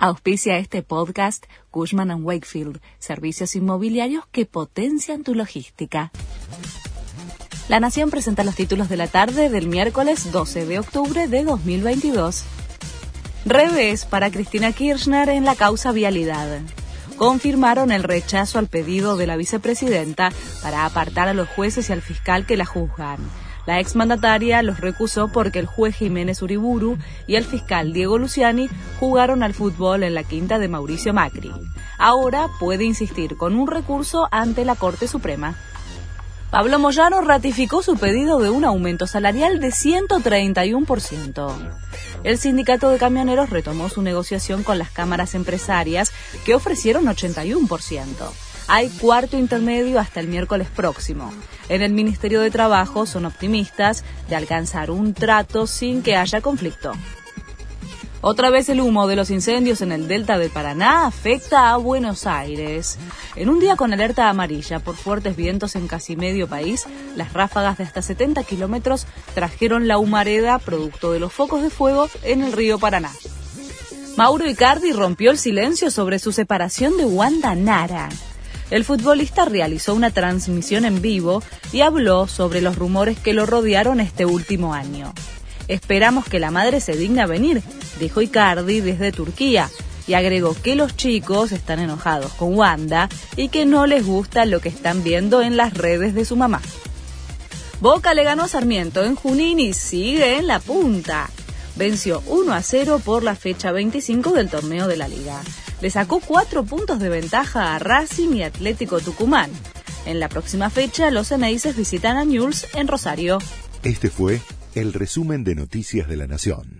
Auspicia este podcast Cushman ⁇ Wakefield, servicios inmobiliarios que potencian tu logística. La Nación presenta los títulos de la tarde del miércoles 12 de octubre de 2022. Revés para Cristina Kirchner en la causa vialidad. Confirmaron el rechazo al pedido de la vicepresidenta para apartar a los jueces y al fiscal que la juzgan. La exmandataria los recusó porque el juez Jiménez Uriburu y el fiscal Diego Luciani jugaron al fútbol en la quinta de Mauricio Macri. Ahora puede insistir con un recurso ante la Corte Suprema. Pablo Moyano ratificó su pedido de un aumento salarial de 131%. El sindicato de camioneros retomó su negociación con las cámaras empresarias que ofrecieron 81% hay cuarto intermedio hasta el miércoles próximo. En el Ministerio de Trabajo son optimistas de alcanzar un trato sin que haya conflicto. Otra vez el humo de los incendios en el delta del Paraná afecta a Buenos Aires. En un día con alerta amarilla por fuertes vientos en casi medio país, las ráfagas de hasta 70 kilómetros trajeron la humareda producto de los focos de fuego en el río Paraná. Mauro Icardi rompió el silencio sobre su separación de Wanda Nara el futbolista realizó una transmisión en vivo y habló sobre los rumores que lo rodearon este último año. Esperamos que la madre se digna venir, dijo Icardi desde Turquía, y agregó que los chicos están enojados con Wanda y que no les gusta lo que están viendo en las redes de su mamá. Boca le ganó a Sarmiento en Junín y sigue en la punta. Venció 1 a 0 por la fecha 25 del torneo de la liga le sacó cuatro puntos de ventaja a Racing y Atlético Tucumán. En la próxima fecha, los Eneises visitan a Newell's en Rosario. Este fue el resumen de Noticias de la Nación.